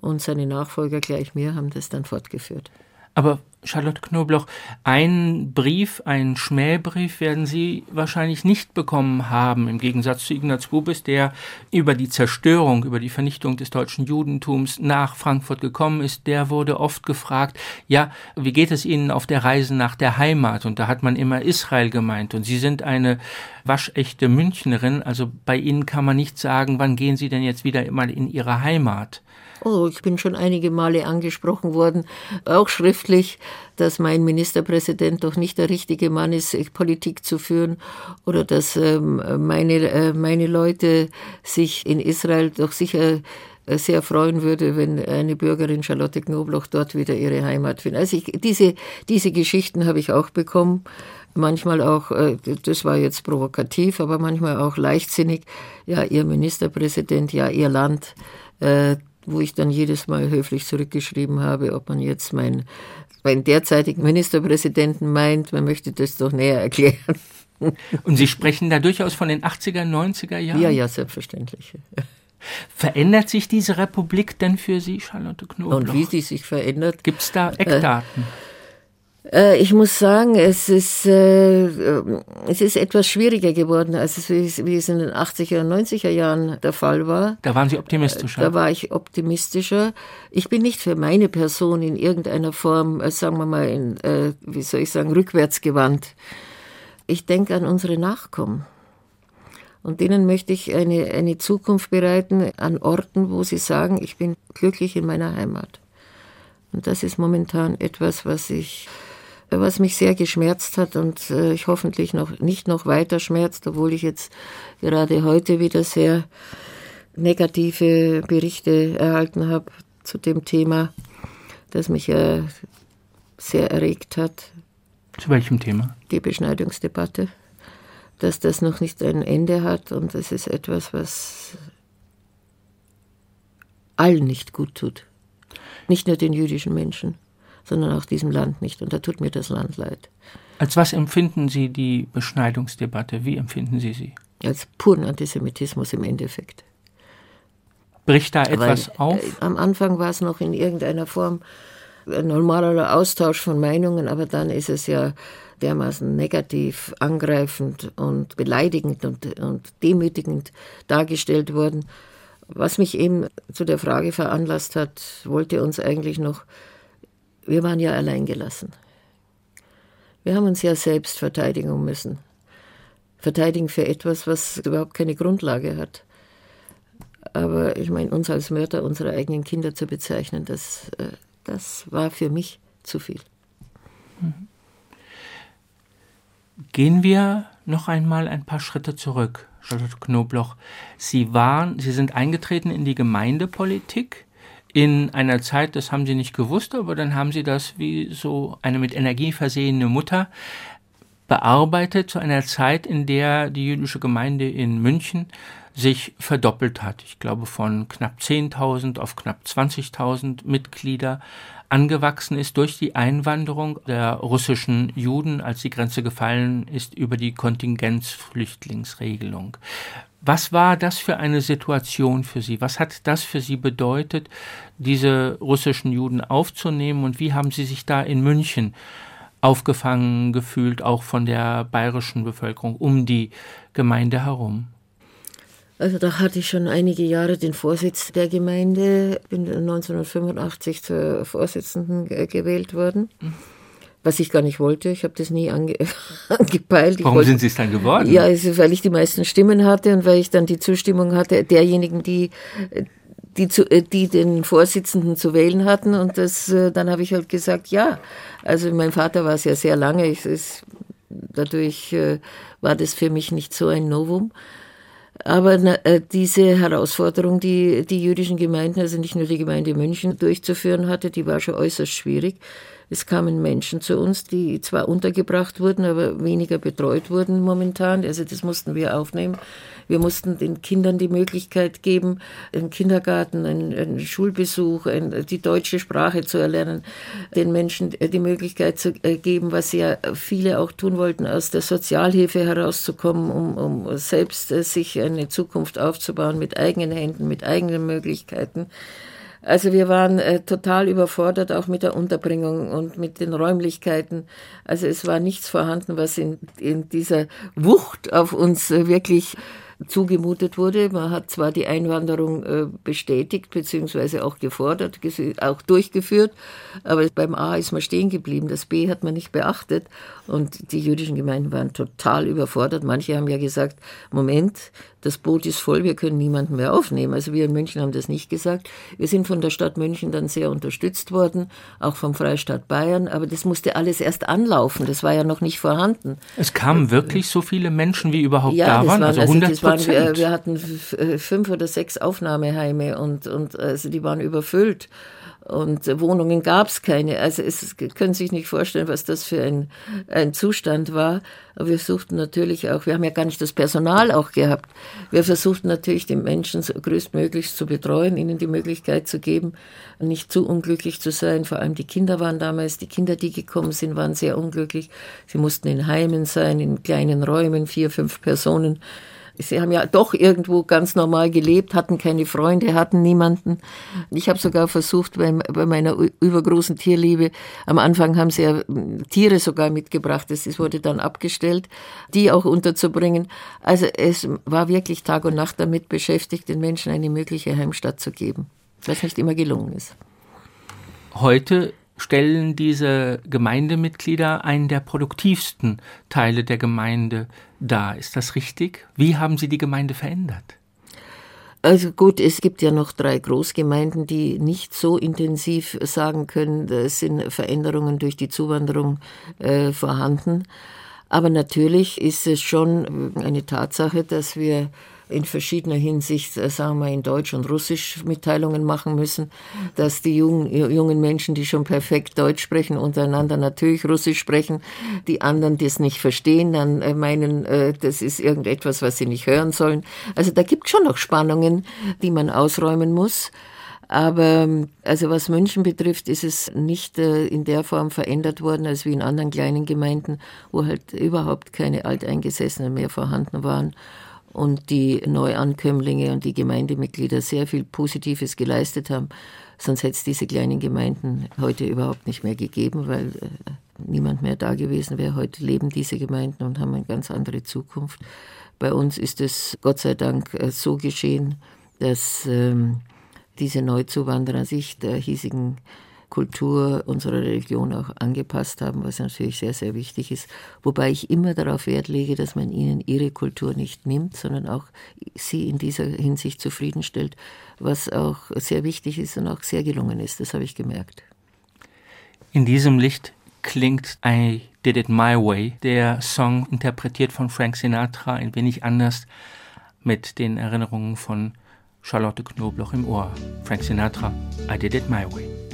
und seine Nachfolger gleich mir haben das dann fortgeführt. Aber Charlotte Knobloch, einen Brief, einen Schmähbrief werden Sie wahrscheinlich nicht bekommen haben, im Gegensatz zu Ignaz Bubis, der über die Zerstörung, über die Vernichtung des deutschen Judentums nach Frankfurt gekommen ist. Der wurde oft gefragt, ja, wie geht es Ihnen auf der Reise nach der Heimat? Und da hat man immer Israel gemeint. Und Sie sind eine waschechte Münchnerin, also bei Ihnen kann man nicht sagen, wann gehen Sie denn jetzt wieder mal in Ihre Heimat? Oh, ich bin schon einige Male angesprochen worden, auch schriftlich, dass mein Ministerpräsident doch nicht der richtige Mann ist, Politik zu führen oder dass ähm, meine, äh, meine Leute sich in Israel doch sicher äh, sehr freuen würde, wenn eine Bürgerin Charlotte Knobloch dort wieder ihre Heimat findet. Also ich, diese, diese Geschichten habe ich auch bekommen. Manchmal auch, äh, das war jetzt provokativ, aber manchmal auch leichtsinnig. Ja, Ihr Ministerpräsident, ja, Ihr Land, wo ich dann jedes Mal höflich zurückgeschrieben habe, ob man jetzt meinen, meinen derzeitigen Ministerpräsidenten meint, man möchte das doch näher erklären. Und Sie sprechen da durchaus von den 80er, 90er Jahren? Ja, ja, selbstverständlich. Verändert sich diese Republik denn für Sie, Charlotte Knobloch? Und wie sie sich verändert? Gibt es da Eckdaten? Äh, ich muss sagen, es ist, äh, es ist etwas schwieriger geworden, als es, wie es in den 80er und 90er Jahren der Fall war. Da waren Sie optimistischer? Da war ich optimistischer. Ich bin nicht für meine Person in irgendeiner Form, äh, sagen wir mal, in, äh, wie soll ich sagen, rückwärts gewandt. Ich denke an unsere Nachkommen. Und denen möchte ich eine, eine Zukunft bereiten an Orten, wo sie sagen, ich bin glücklich in meiner Heimat. Und das ist momentan etwas, was ich was mich sehr geschmerzt hat und äh, ich hoffentlich noch nicht noch weiter schmerzt, obwohl ich jetzt gerade heute wieder sehr negative Berichte erhalten habe zu dem Thema, das mich ja sehr erregt hat. Zu welchem Thema? Die Beschneidungsdebatte. Dass das noch nicht ein Ende hat und das ist etwas, was allen nicht gut tut. Nicht nur den jüdischen Menschen sondern auch diesem Land nicht. Und da tut mir das Land leid. Als was empfinden Sie die Beschneidungsdebatte? Wie empfinden Sie sie? Als puren Antisemitismus im Endeffekt. Bricht da etwas Weil, auf? Äh, am Anfang war es noch in irgendeiner Form ein normaler Austausch von Meinungen, aber dann ist es ja dermaßen negativ, angreifend und beleidigend und, und demütigend dargestellt worden. Was mich eben zu der Frage veranlasst hat, wollte uns eigentlich noch, wir waren ja alleingelassen. Wir haben uns ja selbst verteidigen müssen. Verteidigen für etwas, was überhaupt keine Grundlage hat. Aber ich meine, uns als Mörder unserer eigenen Kinder zu bezeichnen, das, äh, das war für mich zu viel. Gehen wir noch einmal ein paar Schritte zurück, Charlotte Knobloch. Sie waren, Sie sind eingetreten in die Gemeindepolitik in einer Zeit, das haben Sie nicht gewusst, aber dann haben Sie das wie so eine mit Energie versehene Mutter bearbeitet zu einer Zeit, in der die jüdische Gemeinde in München sich verdoppelt hat. Ich glaube von knapp 10.000 auf knapp 20.000 Mitglieder angewachsen ist durch die Einwanderung der russischen Juden, als die Grenze gefallen ist, über die Kontingenzflüchtlingsregelung. Was war das für eine Situation für Sie? Was hat das für Sie bedeutet, diese russischen Juden aufzunehmen und wie haben Sie sich da in München aufgefangen gefühlt, auch von der bayerischen Bevölkerung um die Gemeinde herum? Also da hatte ich schon einige Jahre den Vorsitz der Gemeinde, bin 1985 zur Vorsitzenden gewählt worden, was ich gar nicht wollte. Ich habe das nie ange angepeilt. Warum wollte, sind Sie es dann geworden? Ja, also, weil ich die meisten Stimmen hatte und weil ich dann die Zustimmung hatte derjenigen, die die, zu, die den Vorsitzenden zu wählen hatten. Und das, äh, dann habe ich halt gesagt, ja. Also mein Vater war es ja sehr lange. Ich, es, dadurch äh, war das für mich nicht so ein Novum. Aber na, äh, diese Herausforderung, die die jüdischen Gemeinden, also nicht nur die Gemeinde München durchzuführen hatte, die war schon äußerst schwierig. Es kamen Menschen zu uns, die zwar untergebracht wurden, aber weniger betreut wurden momentan. Also das mussten wir aufnehmen. Wir mussten den Kindern die Möglichkeit geben, einen Kindergarten, einen, einen Schulbesuch, ein, die deutsche Sprache zu erlernen, den Menschen die Möglichkeit zu äh, geben, was ja viele auch tun wollten, aus der Sozialhilfe herauszukommen, um, um selbst äh, sich eine Zukunft aufzubauen mit eigenen Händen, mit eigenen Möglichkeiten. Also wir waren äh, total überfordert, auch mit der Unterbringung und mit den Räumlichkeiten. Also es war nichts vorhanden, was in, in dieser Wucht auf uns äh, wirklich zugemutet wurde. Man hat zwar die Einwanderung äh, bestätigt beziehungsweise auch gefordert, auch durchgeführt, aber beim A ist man stehen geblieben. Das B hat man nicht beachtet und die jüdischen Gemeinden waren total überfordert. Manche haben ja gesagt, Moment, das Boot ist voll, wir können niemanden mehr aufnehmen. Also wir in München haben das nicht gesagt. Wir sind von der Stadt München dann sehr unterstützt worden, auch vom Freistaat Bayern, aber das musste alles erst anlaufen. Das war ja noch nicht vorhanden. Es kamen wirklich so viele Menschen, wie überhaupt ja, da waren, also 100 also waren, wir, wir, hatten fünf oder sechs Aufnahmeheime und, und also die waren überfüllt und Wohnungen gab es keine. Also es können sich nicht vorstellen, was das für ein, ein Zustand war. Aber wir suchten natürlich auch, wir haben ja gar nicht das Personal auch gehabt. Wir versuchten natürlich die Menschen so größtmöglichst zu betreuen, ihnen die Möglichkeit zu geben, nicht zu unglücklich zu sein. Vor allem die Kinder waren damals, die Kinder, die gekommen sind, waren sehr unglücklich. Sie mussten in Heimen sein, in kleinen Räumen, vier, fünf Personen. Sie haben ja doch irgendwo ganz normal gelebt, hatten keine Freunde, hatten niemanden. Ich habe sogar versucht, bei, bei, meiner übergroßen Tierliebe, am Anfang haben sie ja hm, Tiere sogar mitgebracht, das wurde dann abgestellt, die auch unterzubringen. Also es war wirklich Tag und Nacht damit beschäftigt, den Menschen eine mögliche Heimstatt zu geben, was nicht immer gelungen ist. Heute stellen diese Gemeindemitglieder einen der produktivsten Teile der Gemeinde dar. Ist das richtig? Wie haben Sie die Gemeinde verändert? Also gut, es gibt ja noch drei Großgemeinden, die nicht so intensiv sagen können, es sind Veränderungen durch die Zuwanderung äh, vorhanden. Aber natürlich ist es schon eine Tatsache, dass wir in verschiedener Hinsicht, äh, sagen wir, in Deutsch und Russisch Mitteilungen machen müssen, dass die jungen, jungen Menschen, die schon perfekt Deutsch sprechen, untereinander natürlich Russisch sprechen, die anderen das nicht verstehen, dann äh, meinen, äh, das ist irgendetwas, was sie nicht hören sollen. Also da gibt schon noch Spannungen, die man ausräumen muss. Aber also was München betrifft, ist es nicht in der Form verändert worden, als wie in anderen kleinen Gemeinden, wo halt überhaupt keine Alteingesessenen mehr vorhanden waren und die Neuankömmlinge und die Gemeindemitglieder sehr viel Positives geleistet haben. Sonst hätte es diese kleinen Gemeinden heute überhaupt nicht mehr gegeben, weil äh, niemand mehr da gewesen wäre. Heute leben diese Gemeinden und haben eine ganz andere Zukunft. Bei uns ist es Gott sei Dank äh, so geschehen, dass ähm, diese Neuzuwanderer sich der hiesigen Kultur unserer Religion auch angepasst haben, was natürlich sehr, sehr wichtig ist. Wobei ich immer darauf Wert lege, dass man ihnen ihre Kultur nicht nimmt, sondern auch sie in dieser Hinsicht zufriedenstellt, was auch sehr wichtig ist und auch sehr gelungen ist. Das habe ich gemerkt. In diesem Licht klingt I Did It My Way, der Song interpretiert von Frank Sinatra ein wenig anders mit den Erinnerungen von Charlotte Knobloch im Ohr. Frank Sinatra, I Did It My Way.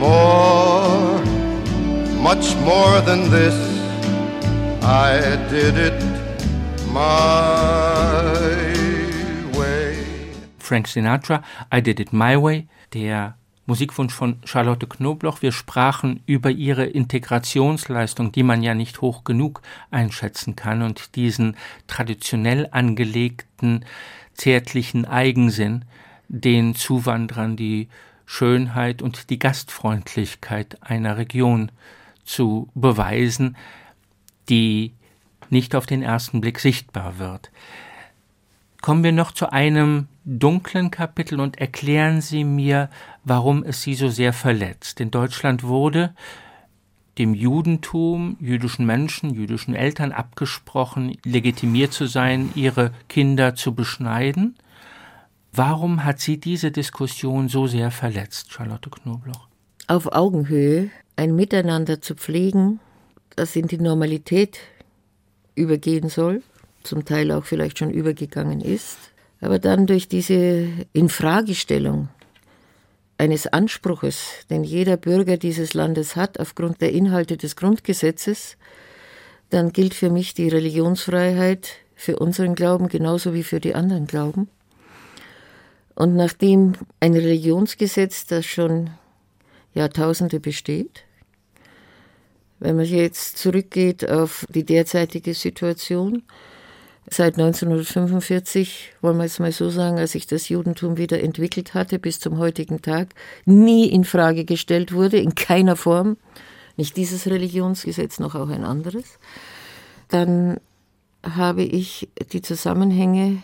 more, much more than this, I did it my way. Frank Sinatra, I did it my way, der Musikwunsch von Charlotte Knobloch. Wir sprachen über ihre Integrationsleistung, die man ja nicht hoch genug einschätzen kann und diesen traditionell angelegten zärtlichen Eigensinn, den Zuwanderern die Schönheit und die Gastfreundlichkeit einer Region zu beweisen, die nicht auf den ersten Blick sichtbar wird. Kommen wir noch zu einem dunklen Kapitel und erklären Sie mir, warum es Sie so sehr verletzt. In Deutschland wurde dem Judentum, jüdischen Menschen, jüdischen Eltern abgesprochen, legitimiert zu sein, ihre Kinder zu beschneiden. Warum hat Sie diese Diskussion so sehr verletzt, Charlotte Knobloch? Auf Augenhöhe ein Miteinander zu pflegen, das in die Normalität übergehen soll, zum Teil auch vielleicht schon übergegangen ist, aber dann durch diese Infragestellung eines Anspruches, den jeder Bürger dieses Landes hat aufgrund der Inhalte des Grundgesetzes, dann gilt für mich die Religionsfreiheit für unseren Glauben genauso wie für die anderen Glauben. Und nachdem ein Religionsgesetz, das schon Jahrtausende besteht, wenn man jetzt zurückgeht auf die derzeitige Situation, seit 1945, wollen wir es mal so sagen, als sich das Judentum wieder entwickelt hatte bis zum heutigen Tag, nie in Frage gestellt wurde, in keiner Form, nicht dieses Religionsgesetz noch auch ein anderes, dann habe ich die Zusammenhänge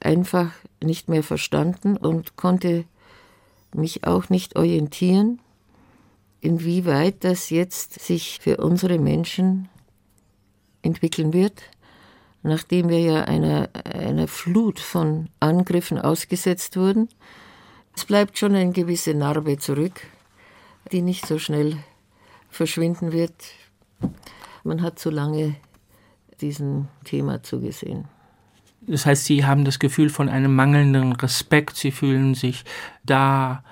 einfach nicht mehr verstanden und konnte mich auch nicht orientieren, inwieweit das jetzt sich für unsere Menschen entwickeln wird nachdem wir ja einer, einer Flut von Angriffen ausgesetzt wurden. Es bleibt schon eine gewisse Narbe zurück, die nicht so schnell verschwinden wird. Man hat zu lange diesem Thema zugesehen. Das heißt, Sie haben das Gefühl von einem mangelnden Respekt. Sie fühlen sich da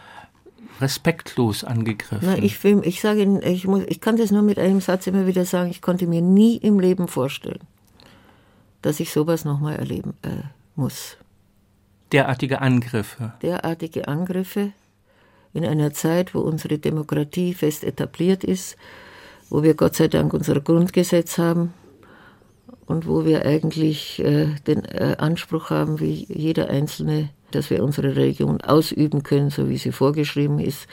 respektlos angegriffen. Na, ich, will, ich sage Ihnen, ich, muss, ich kann das nur mit einem Satz immer wieder sagen, ich konnte mir nie im Leben vorstellen, dass ich sowas nochmal erleben äh, muss. Derartige Angriffe. Derartige Angriffe in einer Zeit, wo unsere Demokratie fest etabliert ist, wo wir Gott sei Dank unser Grundgesetz haben und wo wir eigentlich äh, den äh, Anspruch haben, wie jeder Einzelne, dass wir unsere Religion ausüben können, so wie sie vorgeschrieben ist,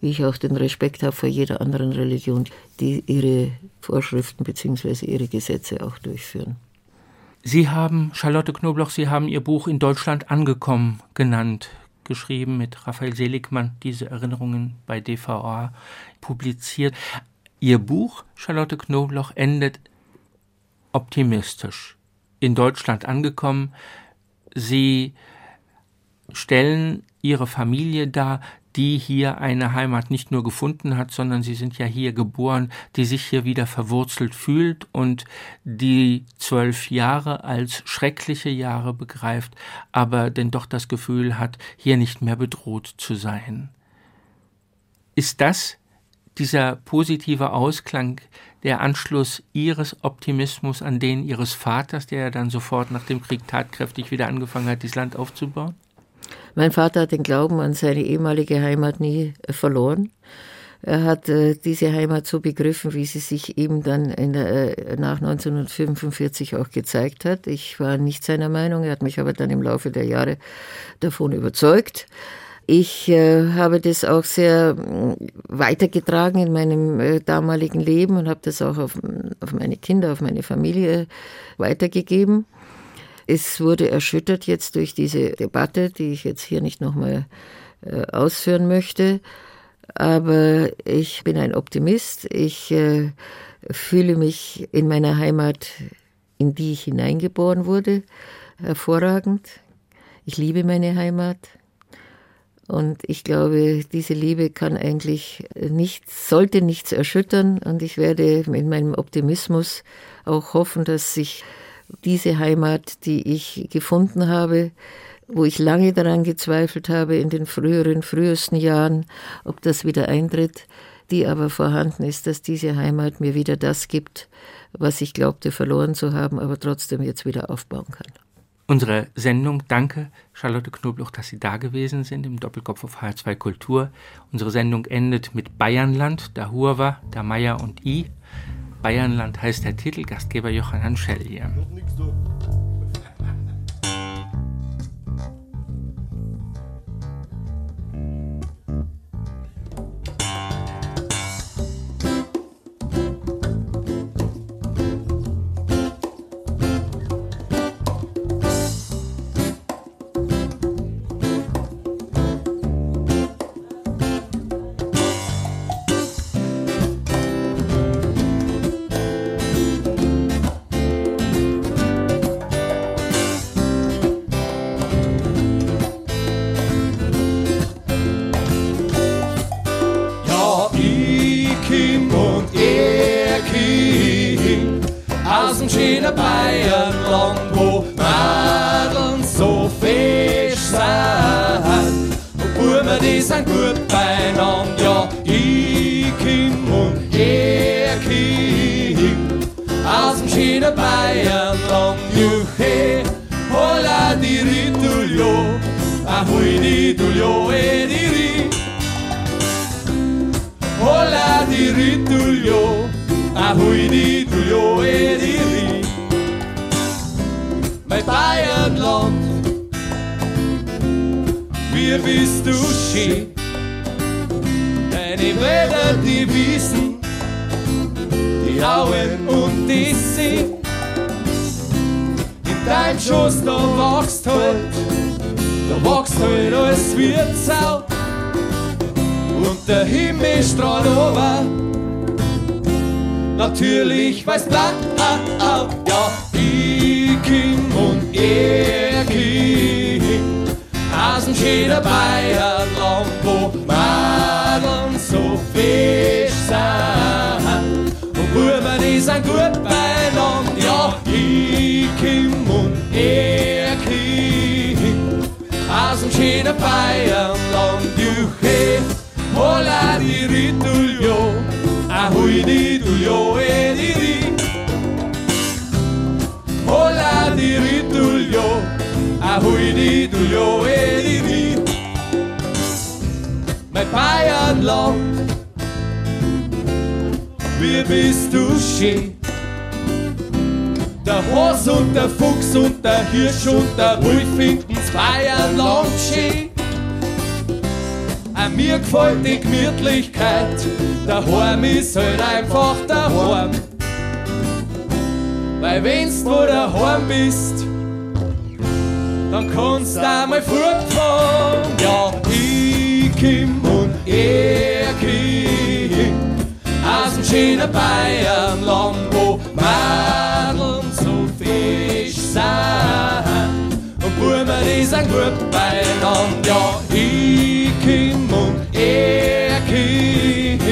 wie ich auch den Respekt habe vor jeder anderen Religion, die ihre Vorschriften bzw. ihre Gesetze auch durchführen. Sie haben, Charlotte Knobloch, Sie haben Ihr Buch in Deutschland angekommen genannt, geschrieben mit Raphael Seligmann, diese Erinnerungen bei DVA publiziert. Ihr Buch, Charlotte Knobloch, endet optimistisch. In Deutschland angekommen. Sie stellen ihre Familie dar, die hier eine Heimat nicht nur gefunden hat, sondern sie sind ja hier geboren, die sich hier wieder verwurzelt fühlt und die zwölf Jahre als schreckliche Jahre begreift, aber denn doch das Gefühl hat, hier nicht mehr bedroht zu sein. Ist das dieser positive Ausklang der Anschluss ihres Optimismus an den ihres Vaters, der ja dann sofort nach dem Krieg tatkräftig wieder angefangen hat, dieses Land aufzubauen? Mein Vater hat den Glauben an seine ehemalige Heimat nie äh, verloren. Er hat äh, diese Heimat so begriffen, wie sie sich eben dann der, äh, nach 1945 auch gezeigt hat. Ich war nicht seiner Meinung, er hat mich aber dann im Laufe der Jahre davon überzeugt. Ich äh, habe das auch sehr äh, weitergetragen in meinem äh, damaligen Leben und habe das auch auf, auf meine Kinder, auf meine Familie weitergegeben. Es wurde erschüttert jetzt durch diese Debatte, die ich jetzt hier nicht nochmal äh, ausführen möchte. Aber ich bin ein Optimist. Ich äh, fühle mich in meiner Heimat, in die ich hineingeboren wurde, hervorragend. Ich liebe meine Heimat. Und ich glaube, diese Liebe kann eigentlich nichts, sollte nichts erschüttern. Und ich werde in meinem Optimismus auch hoffen, dass sich diese Heimat, die ich gefunden habe, wo ich lange daran gezweifelt habe in den früheren, frühesten Jahren, ob das wieder eintritt, die aber vorhanden ist, dass diese Heimat mir wieder das gibt, was ich glaubte verloren zu haben, aber trotzdem jetzt wieder aufbauen kann. Unsere Sendung, danke Charlotte Knobloch, dass Sie da gewesen sind im Doppelkopf auf H2 Kultur. Unsere Sendung endet mit Bayernland, da Hurwa, da Meier und I. Bayernland heißt der Titel, Gastgeber Johann Hanschell hier. ja. Ich King und er King, Hasen jeder Bayern lang, wo Madeln so fisch sind. Und Buben, die sind gut beieinander, ja. Ich King und er King, Hasen jeder Bayern lang, juche, hola di ritulio, ahui die tulio, e di ritulio. Ahui di dulio e di. Mein Bayernland, wie bist du schön? Der Hase und der Fuchs und der Hirsch und der Wolf finden's Bayernland schön. A mir gefällt die Gemütlichkeit, der Heim ist halt einfach der Heim. Weil wenn's wo der Heim bist, dann kannst du einmal fortfahren. Ja, ich komm und er komm aus dem schönen Bayernland, wo Madeln so fisch sind. Und Buben, die sind gut beieinander. Ja, ich komm und er kommt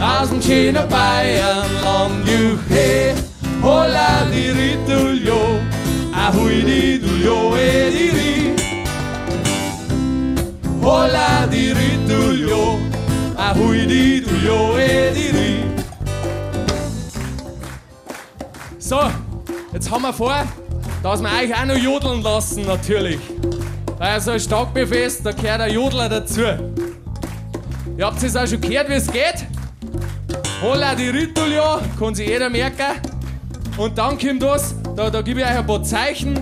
aus dem schönen Bayernland. Juche, hola di ritulio, ahui di dulio e di ri. Hola di ritulio, ahui di dulio e di ri. So, jetzt haben wir vor, dass wir euch auch noch jodeln lassen, natürlich. Weil so ein Stockbefest, da gehört ein Jodler dazu. Ihr habt es auch schon gehört, wie es geht. Holla die Ritulio, kann sich jeder merken. Und dann kommt das, da, da gebe ich euch ein paar Zeichen.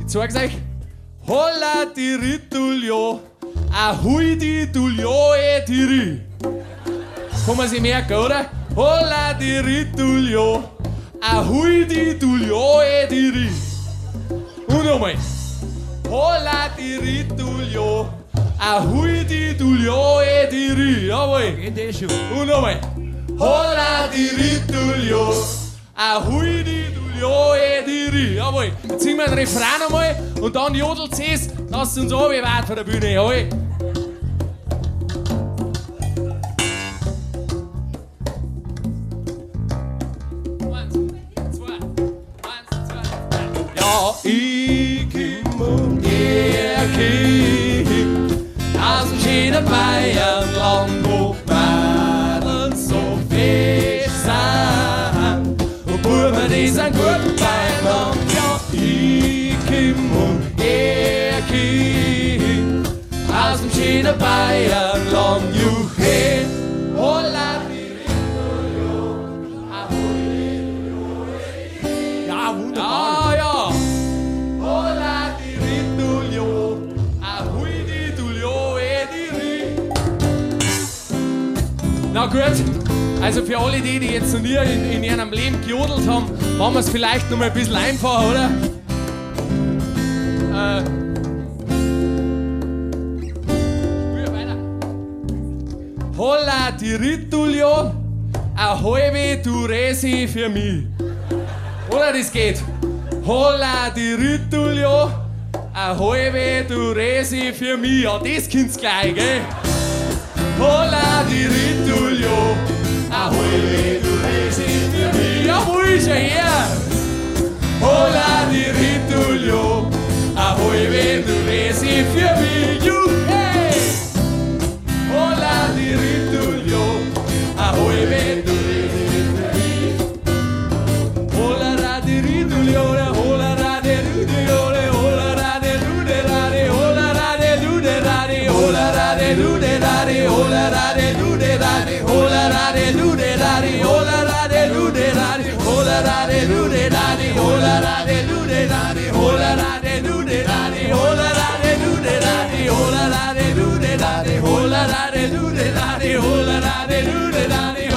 Ich zeig's euch. Holla di ritulio, ahui di dulio e di ri. Kann man sich merken, oder? Holla di ritulio, ahui di dulio e di ri. Und nochmal. Holla di ritulio, ahui di dulio e di ri. Jawohl. Geht eh schon. Und nochmal. Holla di Ah, hui, di, du, ja, eh, di, ri. Jawohl. Jetzt singen wir den Refrain einmal und dann jodelt es, dass es uns runterweht von der Bühne. Jawohl. Ikim und Erkim aus dem schönen Bayernland. Colombia Kim und Erkin aus dem schönen Bayern lang Juchin. Hola, Ja, wunderbar. Ah, ja. Hola, Tiritulio, ahui, Titulio, ediri. Na gut, also für alle die, die jetzt noch nie in, in ihrem Leben gejodelt haben, machen wir es vielleicht noch mal ein bisschen einfacher, oder? Äh. Spür weiter. Hola di ritulio, ahoive tu resi für mich. Oder das geht. Hola di ritulio, ahoive tu resi für mich. Ja, das kind's gleich, gell? Hola di ritulio, für mich. engenheiro. Hola, dirito yo, a voy vendo ese fiamillo. la la de do de da de ho la la de do de da de ho la la de do de da de ho la la de do de da de ho la la de do de da de ho la la de do de da de ho la la de do de da de